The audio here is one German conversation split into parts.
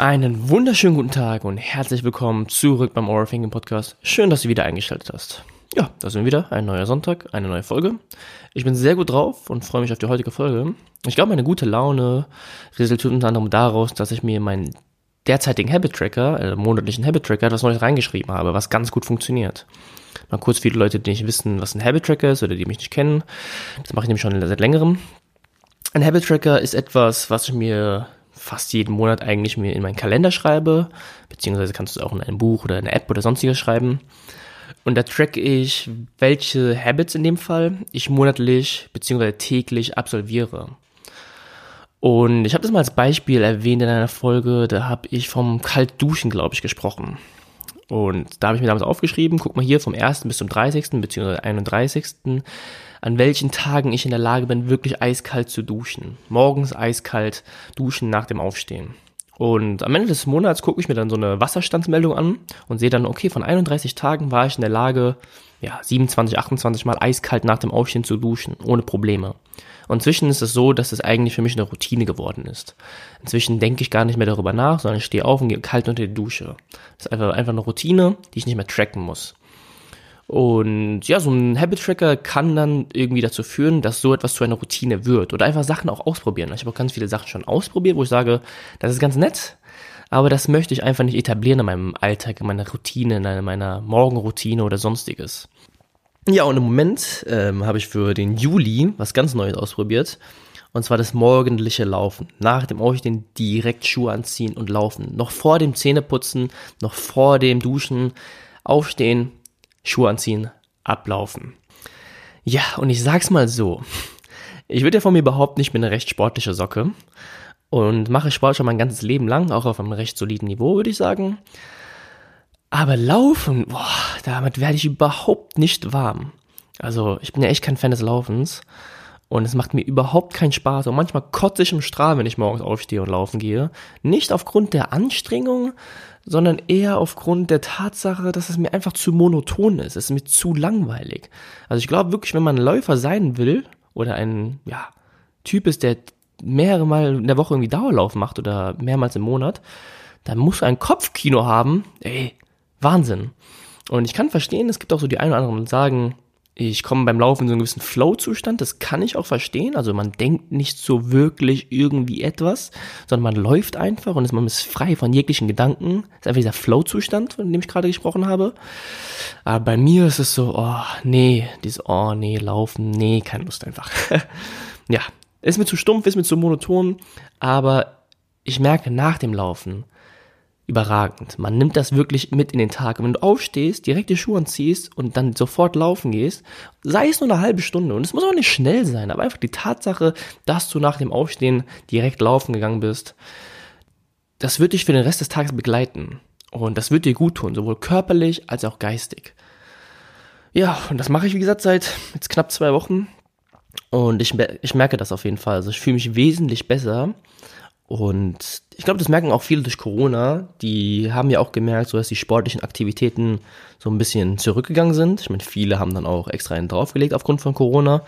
Einen wunderschönen guten Tag und herzlich willkommen zurück beim Overthinking Podcast. Schön, dass du wieder eingeschaltet hast. Ja, da sind wir wieder. Ein neuer Sonntag, eine neue Folge. Ich bin sehr gut drauf und freue mich auf die heutige Folge. Ich glaube, meine gute Laune resultiert unter anderem daraus, dass ich mir meinen derzeitigen Habit Tracker, äh, monatlichen Habit Tracker, etwas Neues reingeschrieben habe, was ganz gut funktioniert. Mal kurz viele Leute, die nicht wissen, was ein Habit Tracker ist oder die mich nicht kennen. Das mache ich nämlich schon seit längerem. Ein Habit Tracker ist etwas, was ich mir fast jeden Monat eigentlich mir in meinen Kalender schreibe, beziehungsweise kannst du es auch in einem Buch oder eine App oder sonstiges schreiben. Und da track ich, welche Habits in dem Fall ich monatlich beziehungsweise täglich absolviere. Und ich habe das mal als Beispiel erwähnt in einer Folge, da habe ich vom Kaltduschen, glaube ich, gesprochen. Und da habe ich mir damals aufgeschrieben, guck mal hier vom 1. bis zum 30. beziehungsweise 31 an welchen Tagen ich in der Lage bin, wirklich eiskalt zu duschen. Morgens eiskalt duschen nach dem Aufstehen. Und am Ende des Monats gucke ich mir dann so eine Wasserstandsmeldung an und sehe dann, okay, von 31 Tagen war ich in der Lage, ja, 27, 28 Mal eiskalt nach dem Aufstehen zu duschen, ohne Probleme. Und inzwischen ist es so, dass es eigentlich für mich eine Routine geworden ist. Inzwischen denke ich gar nicht mehr darüber nach, sondern ich stehe auf und gehe kalt unter die Dusche. Das ist einfach, eine Routine, die ich nicht mehr tracken muss. Und ja, so ein Habit-Tracker kann dann irgendwie dazu führen, dass so etwas zu einer Routine wird oder einfach Sachen auch ausprobieren. Ich habe auch ganz viele Sachen schon ausprobiert, wo ich sage, das ist ganz nett, aber das möchte ich einfach nicht etablieren in meinem Alltag, in meiner Routine, in meiner Morgenroutine oder sonstiges. Ja, und im Moment ähm, habe ich für den Juli was ganz Neues ausprobiert. Und zwar das morgendliche Laufen. Nach dem Aufstehen direkt Schuhe anziehen und laufen. Noch vor dem Zähneputzen, noch vor dem Duschen aufstehen, Schuhe anziehen, ablaufen. Ja, und ich sag's mal so. Ich würde ja von mir behaupten, ich bin eine recht sportliche Socke und mache Sport schon mein ganzes Leben lang, auch auf einem recht soliden Niveau, würde ich sagen. Aber laufen, boah, damit werde ich überhaupt nicht warm. Also, ich bin ja echt kein Fan des Laufens. Und es macht mir überhaupt keinen Spaß. Und manchmal kotze ich im Strahl, wenn ich morgens aufstehe und laufen gehe. Nicht aufgrund der Anstrengung, sondern eher aufgrund der Tatsache, dass es mir einfach zu monoton ist. Es ist mir zu langweilig. Also ich glaube wirklich, wenn man Läufer sein will oder ein ja, Typ ist, der mehrere Mal in der Woche irgendwie Dauerlauf macht oder mehrmals im Monat, dann muss ein Kopfkino haben. Ey, Wahnsinn. Und ich kann verstehen, es gibt auch so die einen oder anderen, die sagen, ich komme beim Laufen in so einen gewissen Flow-Zustand, das kann ich auch verstehen. Also man denkt nicht so wirklich irgendwie etwas, sondern man läuft einfach und ist, man ist frei von jeglichen Gedanken. Das ist einfach dieser Flow-Zustand, von dem ich gerade gesprochen habe. Aber bei mir ist es so, oh, nee, dieses, oh, nee, laufen, nee, keine Lust einfach. ja, ist mir zu stumpf, ist mir zu monoton, aber ich merke nach dem Laufen, überragend. Man nimmt das wirklich mit in den Tag. Und wenn du aufstehst, direkt die Schuhe anziehst und dann sofort laufen gehst, sei es nur eine halbe Stunde. Und es muss auch nicht schnell sein, aber einfach die Tatsache, dass du nach dem Aufstehen direkt laufen gegangen bist, das wird dich für den Rest des Tages begleiten. Und das wird dir gut tun, sowohl körperlich als auch geistig. Ja, und das mache ich, wie gesagt, seit jetzt knapp zwei Wochen. Und ich, ich merke das auf jeden Fall. Also ich fühle mich wesentlich besser. Und ich glaube, das merken auch viele durch Corona. Die haben ja auch gemerkt, so dass die sportlichen Aktivitäten so ein bisschen zurückgegangen sind. Ich meine, viele haben dann auch extra einen draufgelegt aufgrund von Corona.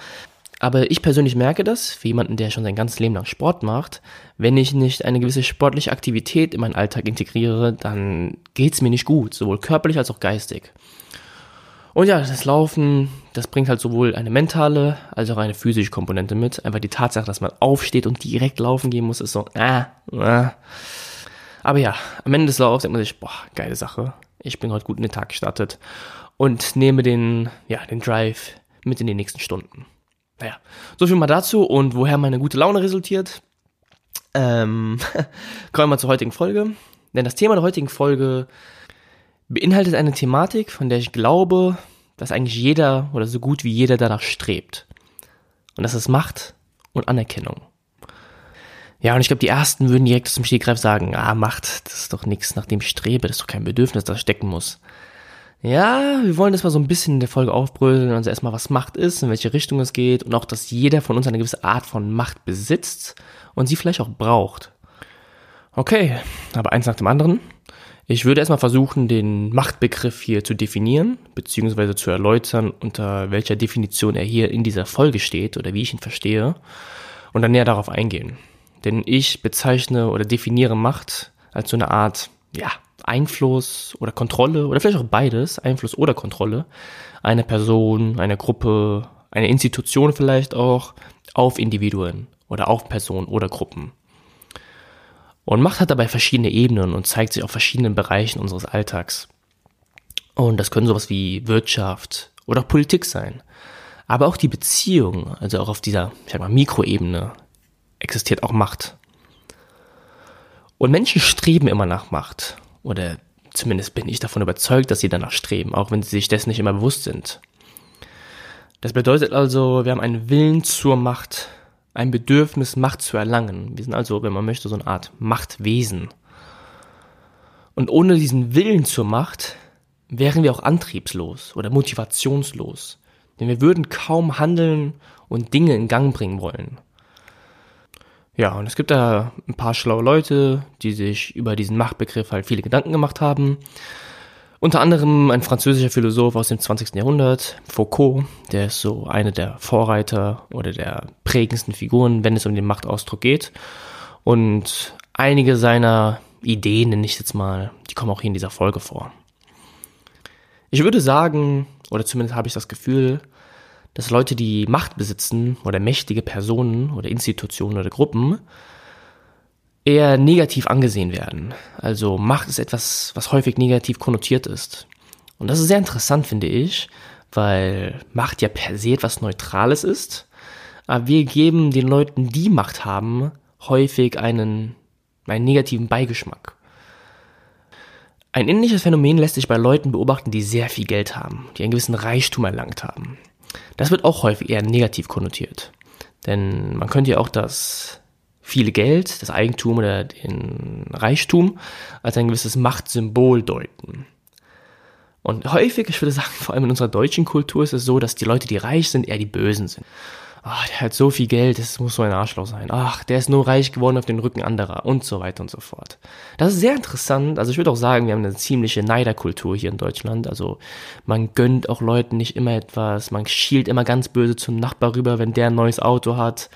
Aber ich persönlich merke das, für jemanden, der schon sein ganzes Leben lang Sport macht, wenn ich nicht eine gewisse sportliche Aktivität in meinen Alltag integriere, dann geht's mir nicht gut, sowohl körperlich als auch geistig. Und ja, das Laufen, das bringt halt sowohl eine mentale als auch eine physische Komponente mit. Einfach die Tatsache, dass man aufsteht und direkt laufen gehen muss, ist so, äh, äh. Aber ja, am Ende des Laufs denkt man sich, boah, geile Sache. Ich bin heute gut in den Tag gestartet und nehme den, ja, den Drive mit in die nächsten Stunden. Naja, so viel mal dazu und woher meine gute Laune resultiert. Ähm, kommen wir zur heutigen Folge. Denn das Thema der heutigen Folge beinhaltet eine Thematik, von der ich glaube, dass eigentlich jeder oder so gut wie jeder danach strebt. Und das ist Macht und Anerkennung. Ja, und ich glaube, die ersten würden direkt zum Stegreif sagen, ah, Macht, das ist doch nichts, nach dem ich strebe, das ist doch kein Bedürfnis, das stecken muss. Ja, wir wollen das mal so ein bisschen in der Folge aufbröseln, also erstmal, was Macht ist, in welche Richtung es geht und auch, dass jeder von uns eine gewisse Art von Macht besitzt und sie vielleicht auch braucht. Okay, aber eins nach dem anderen. Ich würde erstmal versuchen, den Machtbegriff hier zu definieren, beziehungsweise zu erläutern, unter welcher Definition er hier in dieser Folge steht oder wie ich ihn verstehe und dann näher darauf eingehen. Denn ich bezeichne oder definiere Macht als so eine Art, ja, Einfluss oder Kontrolle oder vielleicht auch beides, Einfluss oder Kontrolle, einer Person, einer Gruppe, einer Institution vielleicht auch auf Individuen oder auf Personen oder Gruppen. Und Macht hat dabei verschiedene Ebenen und zeigt sich auf verschiedenen Bereichen unseres Alltags. Und das können sowas wie Wirtschaft oder Politik sein. Aber auch die Beziehung, also auch auf dieser, ich sag mal, Mikroebene, existiert auch Macht. Und Menschen streben immer nach Macht. Oder zumindest bin ich davon überzeugt, dass sie danach streben, auch wenn sie sich dessen nicht immer bewusst sind. Das bedeutet also, wir haben einen Willen zur Macht, ein Bedürfnis, Macht zu erlangen. Wir sind also, wenn man möchte, so eine Art Machtwesen. Und ohne diesen Willen zur Macht wären wir auch antriebslos oder motivationslos. Denn wir würden kaum handeln und Dinge in Gang bringen wollen. Ja, und es gibt da ein paar schlaue Leute, die sich über diesen Machtbegriff halt viele Gedanken gemacht haben. Unter anderem ein französischer Philosoph aus dem 20. Jahrhundert, Foucault, der ist so eine der Vorreiter oder der prägendsten Figuren, wenn es um den Machtausdruck geht. Und einige seiner Ideen, nenne ich jetzt mal, die kommen auch hier in dieser Folge vor. Ich würde sagen, oder zumindest habe ich das Gefühl, dass Leute, die Macht besitzen oder mächtige Personen oder Institutionen oder Gruppen eher negativ angesehen werden. Also Macht ist etwas, was häufig negativ konnotiert ist. Und das ist sehr interessant, finde ich, weil Macht ja per se etwas Neutrales ist, aber wir geben den Leuten, die Macht haben, häufig einen, einen negativen Beigeschmack. Ein ähnliches Phänomen lässt sich bei Leuten beobachten, die sehr viel Geld haben, die einen gewissen Reichtum erlangt haben. Das wird auch häufig eher negativ konnotiert. Denn man könnte ja auch das viele Geld, das Eigentum oder den Reichtum als ein gewisses Machtsymbol deuten. Und häufig, ich würde sagen, vor allem in unserer deutschen Kultur ist es so, dass die Leute, die reich sind, eher die Bösen sind ach, der hat so viel Geld, das muss so ein Arschloch sein. Ach, der ist nur reich geworden auf den Rücken anderer und so weiter und so fort. Das ist sehr interessant. Also ich würde auch sagen, wir haben eine ziemliche Neiderkultur hier in Deutschland. Also man gönnt auch Leuten nicht immer etwas, man schielt immer ganz böse zum Nachbar rüber, wenn der ein neues Auto hat.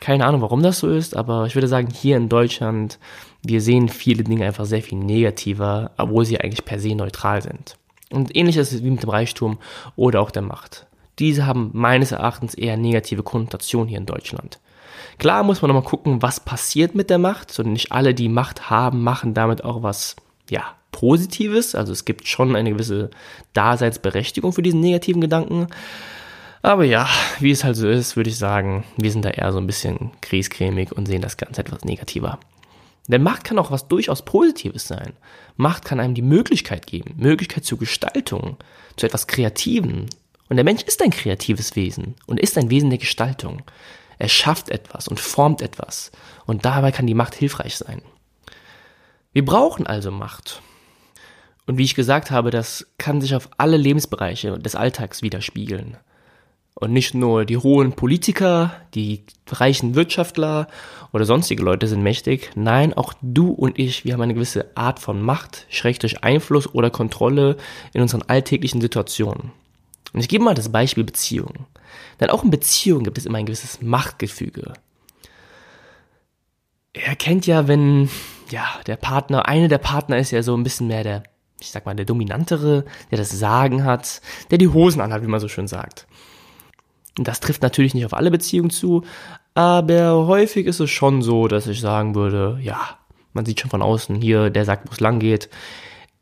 Keine Ahnung, warum das so ist, aber ich würde sagen, hier in Deutschland, wir sehen viele Dinge einfach sehr viel negativer, obwohl sie eigentlich per se neutral sind. Und ähnlich ist es wie mit dem Reichtum oder auch der Macht diese haben meines Erachtens eher negative Konnotationen hier in Deutschland. Klar muss man nochmal gucken, was passiert mit der Macht. Und nicht alle, die Macht haben, machen damit auch was, ja, Positives. Also es gibt schon eine gewisse Daseinsberechtigung für diesen negativen Gedanken. Aber ja, wie es halt so ist, würde ich sagen, wir sind da eher so ein bisschen griescremig und sehen das Ganze etwas negativer. Denn Macht kann auch was durchaus Positives sein. Macht kann einem die Möglichkeit geben, Möglichkeit zur Gestaltung, zu etwas Kreativen, und der Mensch ist ein kreatives Wesen und ist ein Wesen der Gestaltung. Er schafft etwas und formt etwas. Und dabei kann die Macht hilfreich sein. Wir brauchen also Macht. Und wie ich gesagt habe, das kann sich auf alle Lebensbereiche des Alltags widerspiegeln. Und nicht nur die hohen Politiker, die reichen Wirtschaftler oder sonstige Leute sind mächtig. Nein, auch du und ich, wir haben eine gewisse Art von Macht, Schrägstrich Einfluss oder Kontrolle in unseren alltäglichen Situationen. Und ich gebe mal das Beispiel Beziehung. Denn auch in Beziehungen gibt es immer ein gewisses Machtgefüge. Er kennt ja, wenn, ja, der Partner, eine der Partner ist ja so ein bisschen mehr der, ich sag mal, der Dominantere, der das Sagen hat, der die Hosen anhat, wie man so schön sagt. Das trifft natürlich nicht auf alle Beziehungen zu, aber häufig ist es schon so, dass ich sagen würde, ja, man sieht schon von außen hier, der sagt, wo es lang geht.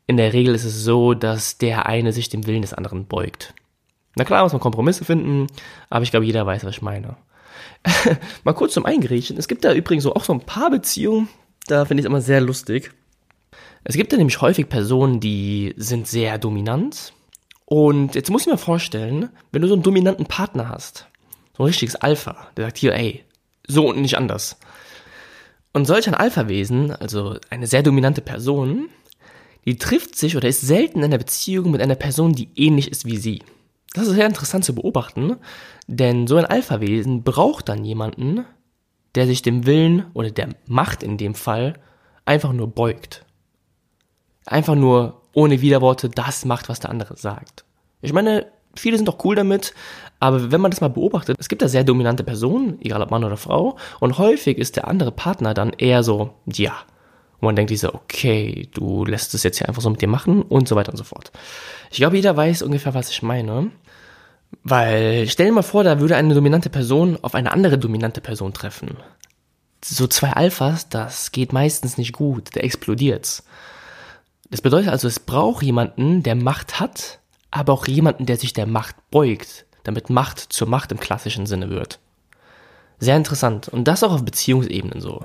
In der Regel ist es so, dass der eine sich dem Willen des anderen beugt. Na klar muss man Kompromisse finden, aber ich glaube, jeder weiß, was ich meine. Mal kurz zum Eingerichten. Es gibt da übrigens auch so ein paar Beziehungen, da finde ich es immer sehr lustig. Es gibt da nämlich häufig Personen, die sind sehr dominant. Und jetzt muss ich mir vorstellen, wenn du so einen dominanten Partner hast, so ein richtiges Alpha, der sagt hier, ey, so und nicht anders. Und solch ein Alpha-Wesen, also eine sehr dominante Person, die trifft sich oder ist selten in einer Beziehung mit einer Person, die ähnlich ist wie sie. Das ist sehr interessant zu beobachten, denn so ein Alpha-Wesen braucht dann jemanden, der sich dem Willen oder der Macht in dem Fall einfach nur beugt. Einfach nur ohne Widerworte das macht, was der andere sagt. Ich meine, viele sind doch cool damit, aber wenn man das mal beobachtet, es gibt da sehr dominante Personen, egal ob Mann oder Frau, und häufig ist der andere Partner dann eher so, ja. Und man denkt so, okay, du lässt es jetzt hier einfach so mit dir machen und so weiter und so fort. Ich glaube, jeder weiß ungefähr, was ich meine. Weil, stell dir mal vor, da würde eine dominante Person auf eine andere dominante Person treffen. So zwei Alphas, das geht meistens nicht gut, da explodiert's. Das bedeutet also, es braucht jemanden, der Macht hat, aber auch jemanden, der sich der Macht beugt, damit Macht zur Macht im klassischen Sinne wird. Sehr interessant. Und das auch auf Beziehungsebenen so.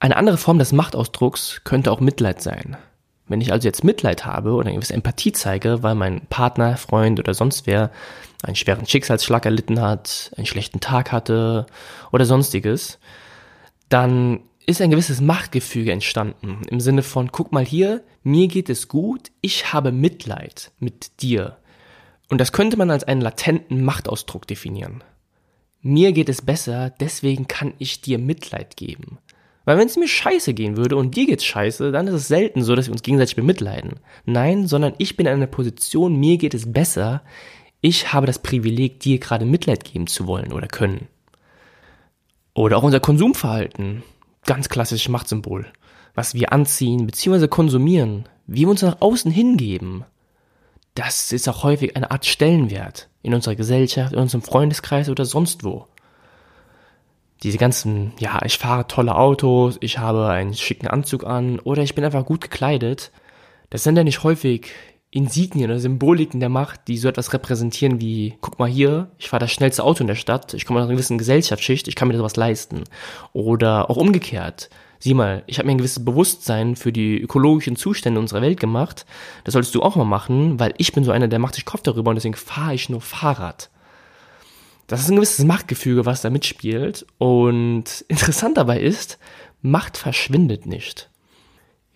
Eine andere Form des Machtausdrucks könnte auch Mitleid sein. Wenn ich also jetzt Mitleid habe oder gewisse Empathie zeige, weil mein Partner, Freund oder sonst wer einen schweren Schicksalsschlag erlitten hat, einen schlechten Tag hatte oder sonstiges, dann ist ein gewisses Machtgefüge entstanden. Im Sinne von, guck mal hier, mir geht es gut, ich habe Mitleid mit dir. Und das könnte man als einen latenten Machtausdruck definieren. Mir geht es besser, deswegen kann ich dir Mitleid geben. Weil wenn es mir scheiße gehen würde und dir geht's scheiße, dann ist es selten so, dass wir uns gegenseitig bemitleiden. Nein, sondern ich bin in einer Position, mir geht es besser. Ich habe das Privileg, dir gerade Mitleid geben zu wollen oder können. Oder auch unser Konsumverhalten. Ganz klassisches Machtsymbol. Was wir anziehen bzw. konsumieren, wie wir uns nach außen hingeben. Das ist auch häufig eine Art Stellenwert in unserer Gesellschaft, in unserem Freundeskreis oder sonst wo diese ganzen, ja, ich fahre tolle Autos, ich habe einen schicken Anzug an oder ich bin einfach gut gekleidet, das sind ja nicht häufig Insignien oder Symboliken der Macht, die so etwas repräsentieren wie, guck mal hier, ich fahre das schnellste Auto in der Stadt, ich komme aus einer gewissen Gesellschaftsschicht, ich kann mir sowas leisten. Oder auch umgekehrt. Sieh mal, ich habe mir ein gewisses Bewusstsein für die ökologischen Zustände unserer Welt gemacht. Das solltest du auch mal machen, weil ich bin so einer, der macht sich Kopf darüber und deswegen fahre ich nur Fahrrad. Das ist ein gewisses Machtgefüge, was da mitspielt. Und interessant dabei ist, Macht verschwindet nicht.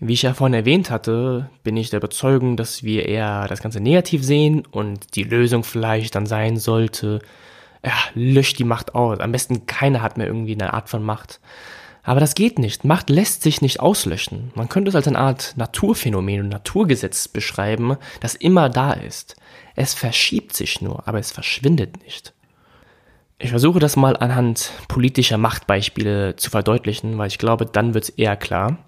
Wie ich ja vorhin erwähnt hatte, bin ich der Überzeugung, dass wir eher das Ganze negativ sehen und die Lösung vielleicht dann sein sollte, ja, löscht die Macht aus. Am besten keiner hat mehr irgendwie eine Art von Macht. Aber das geht nicht. Macht lässt sich nicht auslöschen. Man könnte es als eine Art Naturphänomen und Naturgesetz beschreiben, das immer da ist. Es verschiebt sich nur, aber es verschwindet nicht. Ich versuche das mal anhand politischer Machtbeispiele zu verdeutlichen, weil ich glaube, dann wird es eher klar.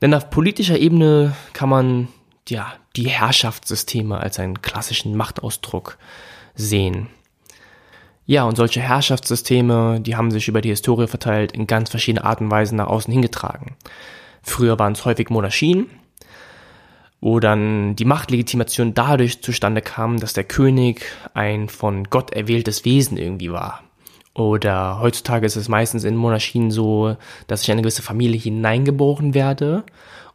Denn auf politischer Ebene kann man ja die Herrschaftssysteme als einen klassischen Machtausdruck sehen. Ja, und solche Herrschaftssysteme, die haben sich über die Historie verteilt in ganz verschiedene Arten und Weisen nach außen hingetragen. Früher waren es häufig Monarchien, wo dann die Machtlegitimation dadurch zustande kam, dass der König ein von Gott erwähltes Wesen irgendwie war. Oder heutzutage ist es meistens in Monarchien so, dass ich in eine gewisse Familie hineingeboren werde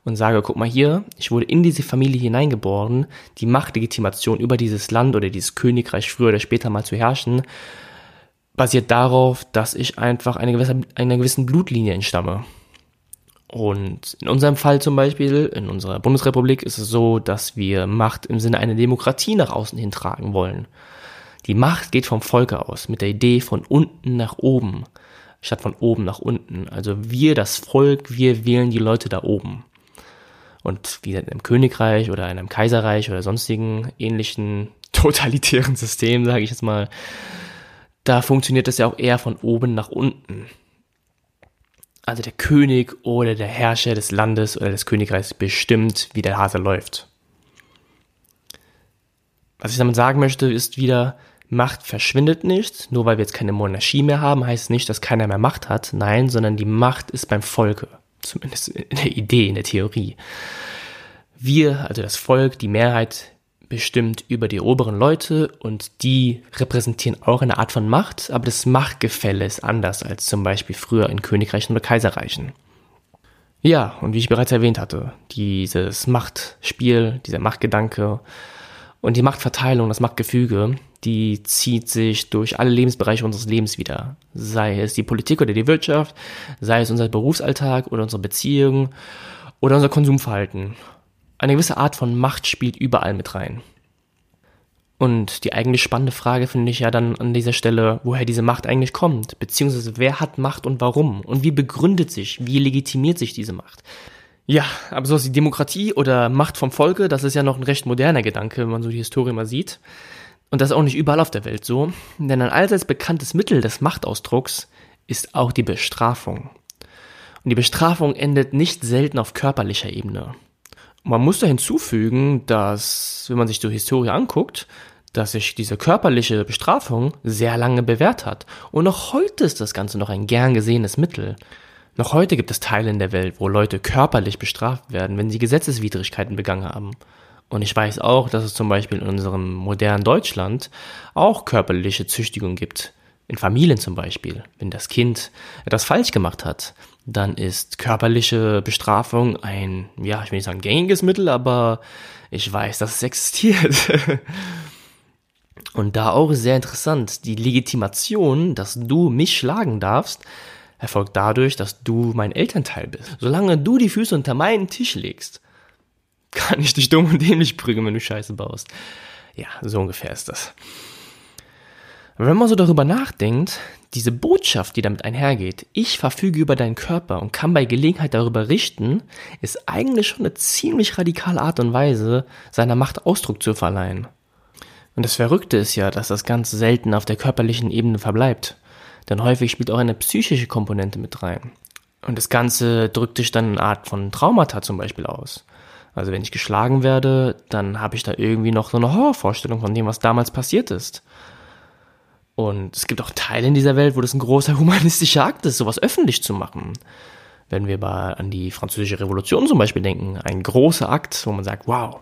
und sage, guck mal hier, ich wurde in diese Familie hineingeboren, die Machtlegitimation über dieses Land oder dieses Königreich früher oder später mal zu herrschen, basiert darauf, dass ich einfach eine gewisse, einer gewissen Blutlinie entstamme. Und in unserem Fall zum Beispiel, in unserer Bundesrepublik, ist es so, dass wir Macht im Sinne einer Demokratie nach außen hin tragen wollen. Die Macht geht vom Volke aus, mit der Idee von unten nach oben, statt von oben nach unten. Also wir, das Volk, wir wählen die Leute da oben. Und wie in einem Königreich oder in einem Kaiserreich oder sonstigen ähnlichen totalitären System, sage ich jetzt mal, da funktioniert das ja auch eher von oben nach unten also der König oder der Herrscher des Landes oder des Königreichs bestimmt, wie der Hase läuft. Was ich damit sagen möchte, ist wieder, Macht verschwindet nicht. Nur weil wir jetzt keine Monarchie mehr haben, heißt nicht, dass keiner mehr Macht hat. Nein, sondern die Macht ist beim Volke. Zumindest in der Idee, in der Theorie. Wir, also das Volk, die Mehrheit, bestimmt über die oberen Leute und die repräsentieren auch eine Art von Macht, aber das Machtgefälle ist anders als zum Beispiel früher in Königreichen oder Kaiserreichen. Ja, und wie ich bereits erwähnt hatte, dieses Machtspiel, dieser Machtgedanke und die Machtverteilung, das Machtgefüge, die zieht sich durch alle Lebensbereiche unseres Lebens wieder. Sei es die Politik oder die Wirtschaft, sei es unser Berufsalltag oder unsere Beziehungen oder unser Konsumverhalten. Eine gewisse Art von Macht spielt überall mit rein. Und die eigentlich spannende Frage finde ich ja dann an dieser Stelle, woher diese Macht eigentlich kommt, beziehungsweise wer hat Macht und warum und wie begründet sich, wie legitimiert sich diese Macht. Ja, aber so ist die Demokratie oder Macht vom Volke, das ist ja noch ein recht moderner Gedanke, wenn man so die Historie mal sieht. Und das ist auch nicht überall auf der Welt so, denn ein allseits bekanntes Mittel des Machtausdrucks ist auch die Bestrafung. Und die Bestrafung endet nicht selten auf körperlicher Ebene. Und man muss da hinzufügen, dass, wenn man sich die Historie anguckt, dass sich diese körperliche Bestrafung sehr lange bewährt hat. Und noch heute ist das Ganze noch ein gern gesehenes Mittel. Noch heute gibt es Teile in der Welt, wo Leute körperlich bestraft werden, wenn sie Gesetzeswidrigkeiten begangen haben. Und ich weiß auch, dass es zum Beispiel in unserem modernen Deutschland auch körperliche Züchtigung gibt. In Familien zum Beispiel. Wenn das Kind etwas falsch gemacht hat, dann ist körperliche Bestrafung ein, ja, ich will nicht sagen gängiges Mittel, aber ich weiß, dass es existiert. Und da auch sehr interessant, die Legitimation, dass du mich schlagen darfst, erfolgt dadurch, dass du mein Elternteil bist. Solange du die Füße unter meinen Tisch legst, kann ich dich dumm und dämlich prügeln, wenn du Scheiße baust. Ja, so ungefähr ist das. Wenn man so darüber nachdenkt, diese Botschaft, die damit einhergeht, ich verfüge über deinen Körper und kann bei Gelegenheit darüber richten, ist eigentlich schon eine ziemlich radikale Art und Weise, seiner Macht Ausdruck zu verleihen. Und das Verrückte ist ja, dass das ganz selten auf der körperlichen Ebene verbleibt denn häufig spielt auch eine psychische Komponente mit rein. Und das Ganze drückt sich dann in eine Art von Traumata zum Beispiel aus. Also wenn ich geschlagen werde, dann habe ich da irgendwie noch so eine Horrorvorstellung von dem, was damals passiert ist. Und es gibt auch Teile in dieser Welt, wo das ein großer humanistischer Akt ist, sowas öffentlich zu machen. Wenn wir mal an die französische Revolution zum Beispiel denken, ein großer Akt, wo man sagt, wow,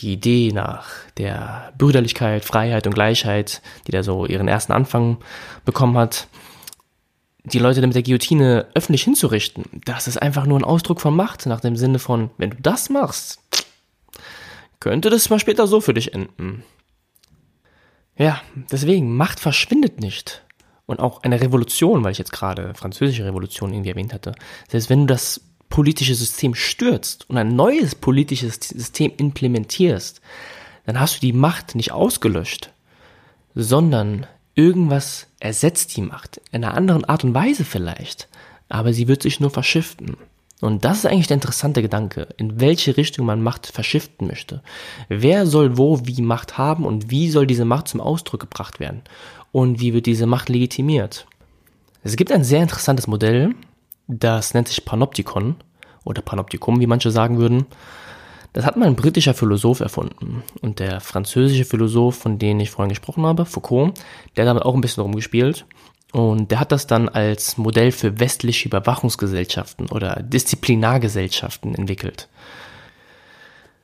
die Idee nach der Brüderlichkeit, Freiheit und Gleichheit, die da so ihren ersten Anfang bekommen hat, die Leute mit der Guillotine öffentlich hinzurichten, das ist einfach nur ein Ausdruck von Macht, nach dem Sinne von, wenn du das machst, könnte das mal später so für dich enden. Ja, deswegen, Macht verschwindet nicht. Und auch eine Revolution, weil ich jetzt gerade französische Revolution irgendwie erwähnt hatte, selbst wenn du das politische System stürzt und ein neues politisches System implementierst, dann hast du die Macht nicht ausgelöscht, sondern irgendwas ersetzt die Macht. In einer anderen Art und Weise vielleicht, aber sie wird sich nur verschiften. Und das ist eigentlich der interessante Gedanke, in welche Richtung man Macht verschiften möchte. Wer soll wo wie Macht haben und wie soll diese Macht zum Ausdruck gebracht werden? Und wie wird diese Macht legitimiert? Es gibt ein sehr interessantes Modell, das nennt sich Panoptikon oder Panoptikum, wie manche sagen würden. Das hat mal ein britischer Philosoph erfunden. Und der französische Philosoph, von dem ich vorhin gesprochen habe, Foucault, der hat damit auch ein bisschen rumgespielt. Und der hat das dann als Modell für westliche Überwachungsgesellschaften oder Disziplinargesellschaften entwickelt.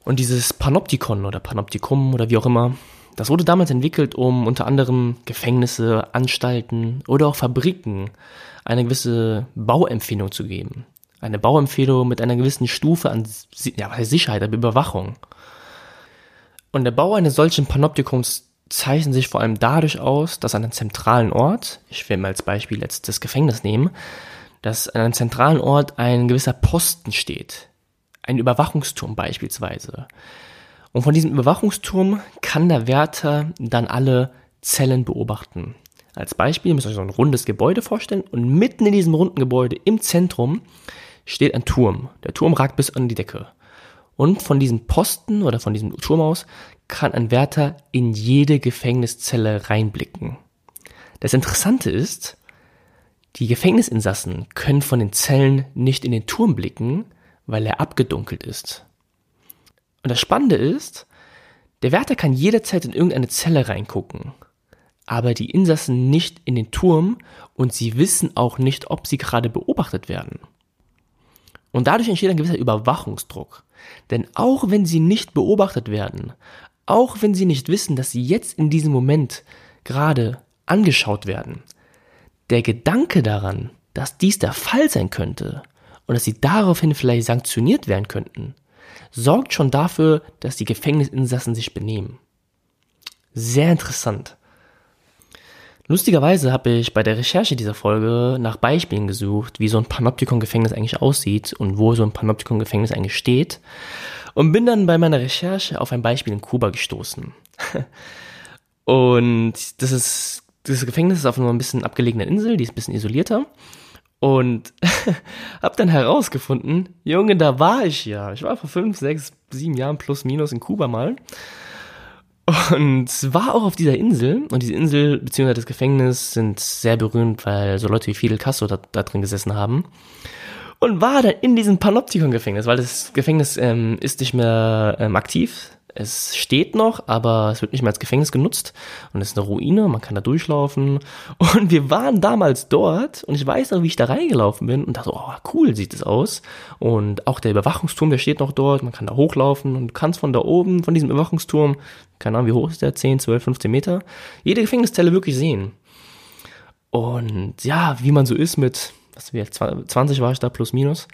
Und dieses Panoptikon oder Panoptikum oder wie auch immer, das wurde damals entwickelt, um unter anderem Gefängnisse, Anstalten oder auch Fabriken eine gewisse Bauempfindung zu geben. Eine Bauempfehlung mit einer gewissen Stufe an ja, Sicherheit, aber Überwachung. Und der Bau eines solchen Panoptikums zeichnet sich vor allem dadurch aus, dass an einem zentralen Ort, ich will mal als Beispiel jetzt das Gefängnis nehmen, dass an einem zentralen Ort ein gewisser Posten steht. Ein Überwachungsturm beispielsweise. Und von diesem Überwachungsturm kann der Wärter dann alle Zellen beobachten. Als Beispiel müsst ihr euch so ein rundes Gebäude vorstellen und mitten in diesem runden Gebäude im Zentrum steht ein Turm. Der Turm ragt bis an die Decke. Und von diesem Posten oder von diesem Turm aus kann ein Wärter in jede Gefängniszelle reinblicken. Das Interessante ist, die Gefängnisinsassen können von den Zellen nicht in den Turm blicken, weil er abgedunkelt ist. Und das Spannende ist, der Wärter kann jederzeit in irgendeine Zelle reingucken aber die Insassen nicht in den Turm und sie wissen auch nicht, ob sie gerade beobachtet werden. Und dadurch entsteht ein gewisser Überwachungsdruck. Denn auch wenn sie nicht beobachtet werden, auch wenn sie nicht wissen, dass sie jetzt in diesem Moment gerade angeschaut werden, der Gedanke daran, dass dies der Fall sein könnte und dass sie daraufhin vielleicht sanktioniert werden könnten, sorgt schon dafür, dass die Gefängnisinsassen sich benehmen. Sehr interessant. Lustigerweise habe ich bei der Recherche dieser Folge nach Beispielen gesucht, wie so ein Panoptikon-Gefängnis eigentlich aussieht und wo so ein Panoptikon-Gefängnis eigentlich steht. Und bin dann bei meiner Recherche auf ein Beispiel in Kuba gestoßen. und das ist, das Gefängnis ist auf einer ein bisschen abgelegenen Insel, die ist ein bisschen isolierter. Und hab dann herausgefunden, Junge, da war ich ja. Ich war vor fünf, sechs, sieben Jahren plus minus in Kuba mal. Und war auch auf dieser Insel. Und diese Insel bzw. das Gefängnis sind sehr berühmt, weil so Leute wie Fidel Castro da, da drin gesessen haben. Und war dann in diesem Panoptikon-Gefängnis, weil das Gefängnis ähm, ist nicht mehr ähm, aktiv es steht noch, aber es wird nicht mehr als Gefängnis genutzt und es ist eine Ruine, man kann da durchlaufen. Und wir waren damals dort und ich weiß noch, wie ich da reingelaufen bin und dachte, oh, cool sieht es aus. Und auch der Überwachungsturm, der steht noch dort, man kann da hochlaufen und du kannst von da oben, von diesem Überwachungsturm, keine Ahnung, wie hoch ist der, 10, 12, 15 Meter, jede Gefängniszelle wirklich sehen. Und ja, wie man so ist mit, was wir, 20 war ich da plus minus,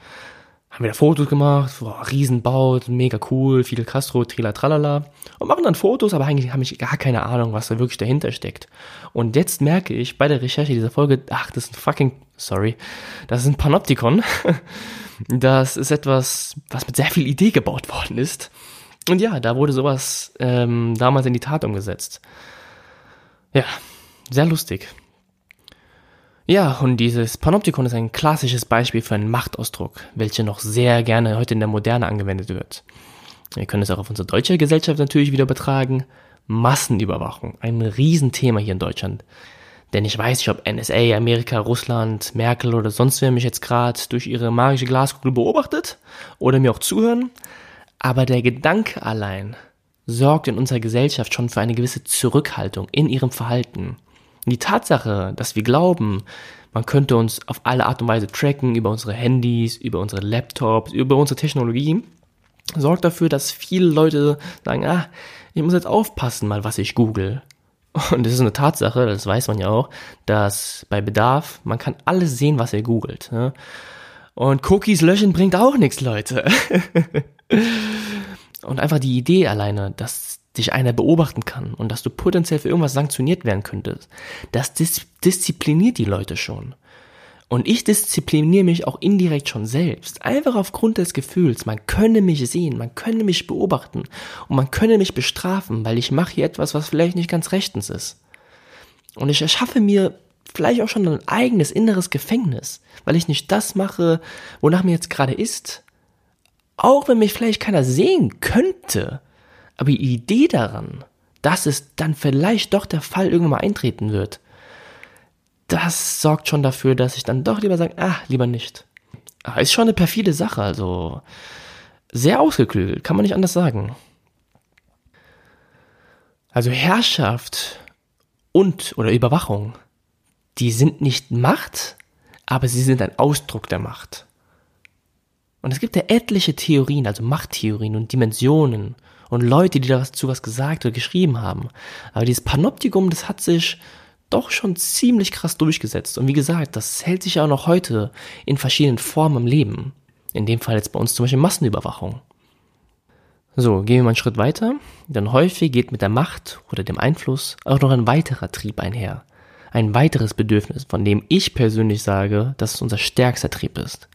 haben wir da Fotos gemacht, boah, Riesenbau, mega cool, Fidel Castro, trila tralala. Und machen dann Fotos, aber eigentlich habe ich gar keine Ahnung, was da wirklich dahinter steckt. Und jetzt merke ich bei der Recherche dieser Folge, ach, das ist ein fucking, sorry, das ist ein Panoptikon. Das ist etwas, was mit sehr viel Idee gebaut worden ist. Und ja, da wurde sowas ähm, damals in die Tat umgesetzt. Ja, sehr lustig. Ja, und dieses Panoptikon ist ein klassisches Beispiel für einen Machtausdruck, welcher noch sehr gerne heute in der Moderne angewendet wird. Wir können es auch auf unsere deutsche Gesellschaft natürlich wieder übertragen. Massenüberwachung, ein Riesenthema hier in Deutschland. Denn ich weiß nicht, ob NSA, Amerika, Russland, Merkel oder sonst wer mich jetzt gerade durch ihre magische Glaskugel beobachtet oder mir auch zuhören. Aber der Gedanke allein sorgt in unserer Gesellschaft schon für eine gewisse Zurückhaltung in ihrem Verhalten. Und die Tatsache, dass wir glauben, man könnte uns auf alle Art und Weise tracken über unsere Handys, über unsere Laptops, über unsere Technologie, sorgt dafür, dass viele Leute sagen, ah, ich muss jetzt aufpassen mal, was ich google. Und das ist eine Tatsache, das weiß man ja auch, dass bei Bedarf, man kann alles sehen, was ihr googelt. Ne? Und Cookies löschen bringt auch nichts, Leute. Und einfach die Idee alleine, dass dich einer beobachten kann und dass du potenziell für irgendwas sanktioniert werden könntest, das dis diszipliniert die Leute schon. Und ich diszipliniere mich auch indirekt schon selbst. Einfach aufgrund des Gefühls, man könne mich sehen, man könne mich beobachten und man könne mich bestrafen, weil ich mache hier etwas, was vielleicht nicht ganz rechtens ist. Und ich erschaffe mir vielleicht auch schon ein eigenes inneres Gefängnis, weil ich nicht das mache, wonach mir jetzt gerade ist. Auch wenn mich vielleicht keiner sehen könnte, aber die Idee daran, dass es dann vielleicht doch der Fall irgendwann mal eintreten wird, das sorgt schon dafür, dass ich dann doch lieber sage, ah, lieber nicht. Aber ist schon eine perfide Sache, also sehr ausgeklügelt, kann man nicht anders sagen. Also Herrschaft und oder Überwachung, die sind nicht Macht, aber sie sind ein Ausdruck der Macht. Und es gibt ja etliche Theorien, also Machttheorien und Dimensionen und Leute, die dazu was gesagt oder geschrieben haben. Aber dieses Panoptikum, das hat sich doch schon ziemlich krass durchgesetzt. Und wie gesagt, das hält sich ja auch noch heute in verschiedenen Formen im Leben. In dem Fall jetzt bei uns zum Beispiel Massenüberwachung. So, gehen wir mal einen Schritt weiter. Denn häufig geht mit der Macht oder dem Einfluss auch noch ein weiterer Trieb einher. Ein weiteres Bedürfnis, von dem ich persönlich sage, dass es unser stärkster Trieb ist.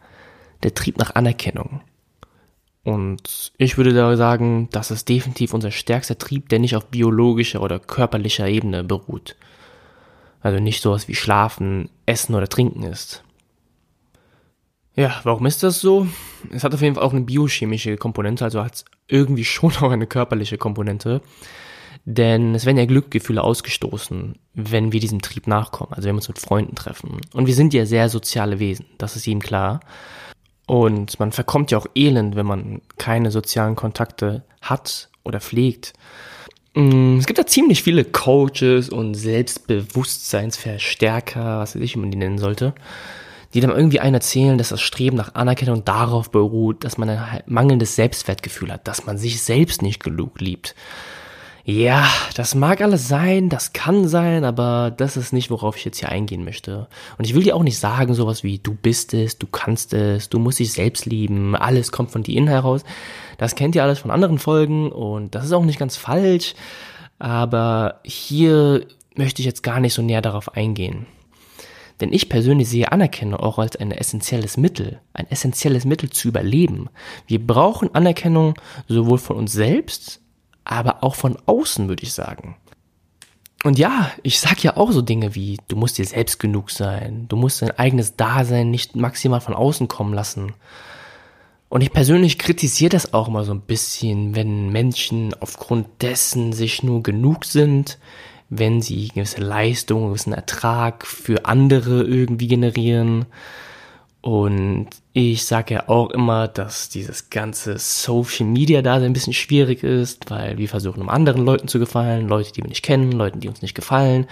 Der Trieb nach Anerkennung. Und ich würde da sagen, das ist definitiv unser stärkster Trieb, der nicht auf biologischer oder körperlicher Ebene beruht. Also nicht sowas wie Schlafen, Essen oder Trinken ist. Ja, warum ist das so? Es hat auf jeden Fall auch eine biochemische Komponente, also hat es irgendwie schon auch eine körperliche Komponente. Denn es werden ja Glückgefühle ausgestoßen, wenn wir diesem Trieb nachkommen, also wenn wir uns mit Freunden treffen. Und wir sind ja sehr soziale Wesen, das ist jedem klar. Und man verkommt ja auch elend, wenn man keine sozialen Kontakte hat oder pflegt. Mm, es gibt da ziemlich viele Coaches und Selbstbewusstseinsverstärker, was ich, man die nennen sollte, die dann irgendwie einen erzählen, dass das Streben nach Anerkennung darauf beruht, dass man ein mangelndes Selbstwertgefühl hat, dass man sich selbst nicht genug liebt. Ja, das mag alles sein, das kann sein, aber das ist nicht, worauf ich jetzt hier eingehen möchte. Und ich will dir auch nicht sagen, sowas wie du bist es, du kannst es, du musst dich selbst lieben, alles kommt von dir innen heraus. Das kennt ihr alles von anderen Folgen und das ist auch nicht ganz falsch. Aber hier möchte ich jetzt gar nicht so näher darauf eingehen. Denn ich persönlich sehe Anerkennung auch als ein essentielles Mittel, ein essentielles Mittel zu überleben. Wir brauchen Anerkennung sowohl von uns selbst, aber auch von außen, würde ich sagen. Und ja, ich sag ja auch so Dinge wie, du musst dir selbst genug sein, du musst dein eigenes Dasein nicht maximal von außen kommen lassen. Und ich persönlich kritisiere das auch mal so ein bisschen, wenn Menschen aufgrund dessen sich nur genug sind, wenn sie gewisse Leistung, gewissen Ertrag für andere irgendwie generieren. Und ich sage ja auch immer, dass dieses ganze Social Media da ein bisschen schwierig ist, weil wir versuchen, um anderen Leuten zu gefallen, Leute, die wir nicht kennen, Leuten, die uns nicht gefallen,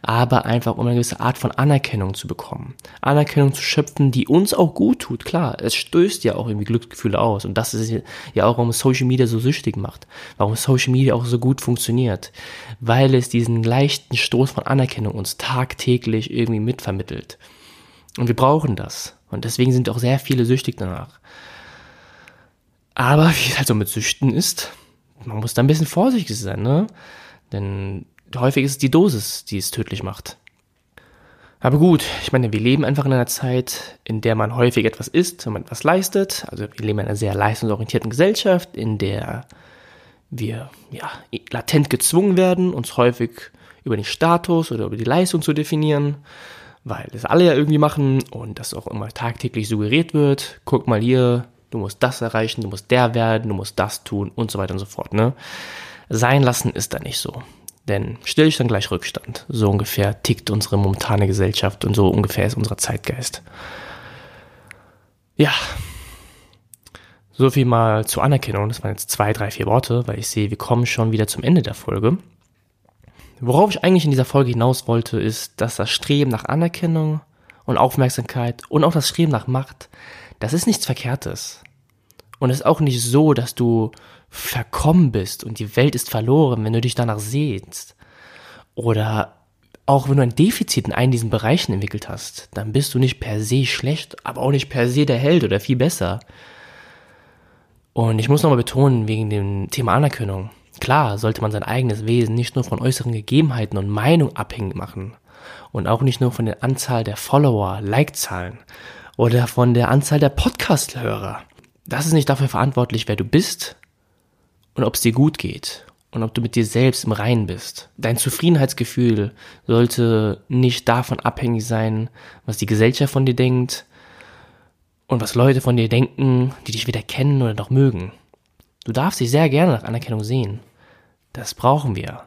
aber einfach um eine gewisse Art von Anerkennung zu bekommen. Anerkennung zu schöpfen, die uns auch gut tut, klar. Es stößt ja auch irgendwie Glücksgefühle aus. Und das ist ja auch, warum Social Media so süchtig macht. Warum Social Media auch so gut funktioniert. Weil es diesen leichten Stoß von Anerkennung uns tagtäglich irgendwie mitvermittelt. Und wir brauchen das. Und deswegen sind auch sehr viele süchtig danach. Aber wie es halt so mit Süchten ist, man muss da ein bisschen vorsichtig sein, ne? Denn häufig ist es die Dosis, die es tödlich macht. Aber gut, ich meine, wir leben einfach in einer Zeit, in der man häufig etwas isst und man etwas leistet. Also wir leben in einer sehr leistungsorientierten Gesellschaft, in der wir ja, latent gezwungen werden, uns häufig über den Status oder über die Leistung zu definieren weil das alle ja irgendwie machen und das auch immer tagtäglich suggeriert wird. Guck mal hier, du musst das erreichen, du musst der werden, du musst das tun und so weiter und so fort. Ne? Sein lassen ist da nicht so. Denn Stillstand gleich Rückstand. So ungefähr tickt unsere momentane Gesellschaft und so ungefähr ist unser Zeitgeist. Ja. So viel mal zur Anerkennung. Das waren jetzt zwei, drei, vier Worte, weil ich sehe, wir kommen schon wieder zum Ende der Folge. Worauf ich eigentlich in dieser Folge hinaus wollte, ist, dass das Streben nach Anerkennung und Aufmerksamkeit und auch das Streben nach Macht, das ist nichts Verkehrtes. Und es ist auch nicht so, dass du verkommen bist und die Welt ist verloren, wenn du dich danach sehnst. Oder auch wenn du ein Defizit in einen diesen Bereichen entwickelt hast, dann bist du nicht per se schlecht, aber auch nicht per se der Held oder viel besser. Und ich muss nochmal betonen, wegen dem Thema Anerkennung. Klar sollte man sein eigenes Wesen nicht nur von äußeren Gegebenheiten und Meinung abhängig machen und auch nicht nur von der Anzahl der Follower, Like-Zahlen oder von der Anzahl der Podcast-Hörer. Das ist nicht dafür verantwortlich, wer du bist und ob es dir gut geht und ob du mit dir selbst im Reinen bist. Dein Zufriedenheitsgefühl sollte nicht davon abhängig sein, was die Gesellschaft von dir denkt und was Leute von dir denken, die dich weder kennen oder noch mögen. Du darfst dich sehr gerne nach Anerkennung sehen. Das brauchen wir.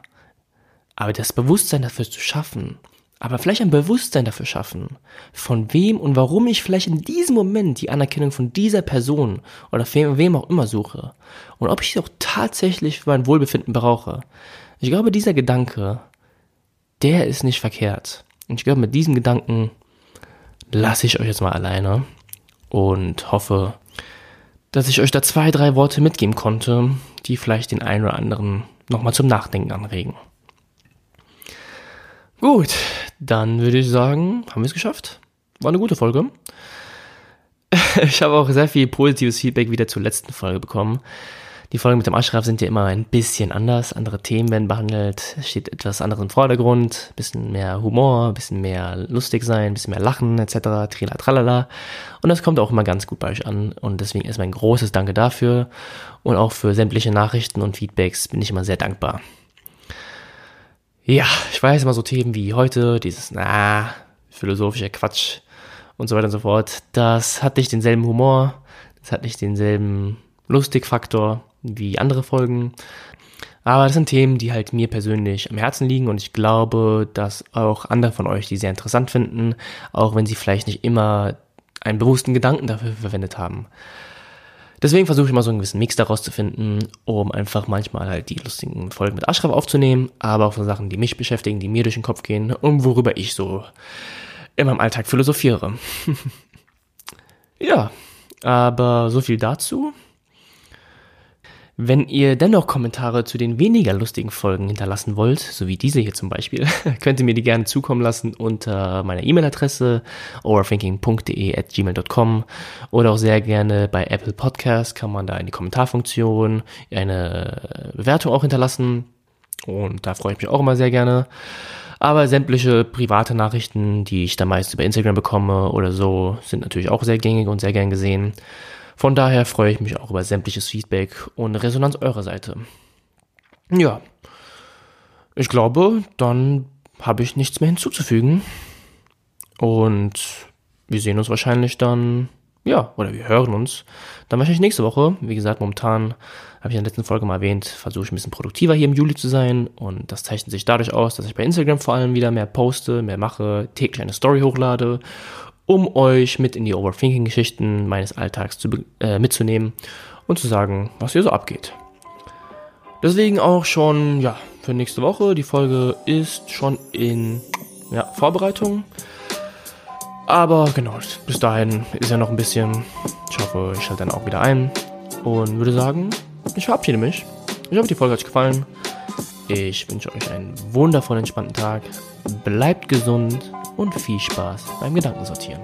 Aber das Bewusstsein dafür zu schaffen, aber vielleicht ein Bewusstsein dafür schaffen, von wem und warum ich vielleicht in diesem Moment die Anerkennung von dieser Person oder von wem auch immer suche und ob ich sie auch tatsächlich für mein Wohlbefinden brauche. Ich glaube, dieser Gedanke, der ist nicht verkehrt. Und ich glaube, mit diesem Gedanken lasse ich euch jetzt mal alleine und hoffe, dass ich euch da zwei, drei Worte mitgeben konnte, die vielleicht den einen oder anderen nochmal zum Nachdenken anregen. Gut, dann würde ich sagen, haben wir es geschafft. War eine gute Folge. Ich habe auch sehr viel positives Feedback wieder zur letzten Folge bekommen. Die Folgen mit dem Ashraf sind ja immer ein bisschen anders. Andere Themen werden behandelt. Es steht etwas anderes im Vordergrund. Bisschen mehr Humor, bisschen mehr lustig sein, bisschen mehr Lachen etc. Trila, tralala. Und das kommt auch immer ganz gut bei euch an. Und deswegen ist mein großes Danke dafür. Und auch für sämtliche Nachrichten und Feedbacks bin ich immer sehr dankbar. Ja, ich weiß immer so Themen wie heute, dieses, na, philosophischer Quatsch und so weiter und so fort. Das hat nicht denselben Humor. Das hat nicht denselben Lustigfaktor wie andere Folgen. Aber das sind Themen, die halt mir persönlich am Herzen liegen und ich glaube, dass auch andere von euch die sehr interessant finden, auch wenn sie vielleicht nicht immer einen bewussten Gedanken dafür verwendet haben. Deswegen versuche ich mal so einen gewissen Mix daraus zu finden, um einfach manchmal halt die lustigen Folgen mit Ashraf aufzunehmen, aber auch so Sachen, die mich beschäftigen, die mir durch den Kopf gehen und worüber ich so in meinem Alltag philosophiere. ja, aber so viel dazu. Wenn ihr dennoch Kommentare zu den weniger lustigen Folgen hinterlassen wollt, so wie diese hier zum Beispiel, könnt ihr mir die gerne zukommen lassen unter meiner E-Mail-Adresse overthinking.de at gmail.com oder auch sehr gerne bei Apple Podcast kann man da in die Kommentarfunktion eine Bewertung auch hinterlassen und da freue ich mich auch immer sehr gerne. Aber sämtliche private Nachrichten, die ich da meist über Instagram bekomme oder so, sind natürlich auch sehr gängig und sehr gern gesehen. Von daher freue ich mich auch über sämtliches Feedback und Resonanz eurer Seite. Ja, ich glaube, dann habe ich nichts mehr hinzuzufügen. Und wir sehen uns wahrscheinlich dann, ja, oder wir hören uns dann wahrscheinlich nächste Woche. Wie gesagt, momentan habe ich in der letzten Folge mal erwähnt, versuche ich ein bisschen produktiver hier im Juli zu sein. Und das zeichnet sich dadurch aus, dass ich bei Instagram vor allem wieder mehr poste, mehr mache, täglich eine Story hochlade, um euch mit in die Overthinking-Geschichten meines Alltags zu, äh, mitzunehmen und zu sagen, was hier so abgeht. Deswegen auch schon, ja, für nächste Woche. Die Folge ist schon in ja, Vorbereitung. Aber genau, bis dahin ist ja noch ein bisschen. Ich hoffe, ich schalte dann auch wieder ein. Und würde sagen, ich verabschiede mich. Ich hoffe, die Folge hat euch gefallen. Ich wünsche euch einen wundervollen, entspannten Tag. Bleibt gesund und viel Spaß beim Gedankensortieren.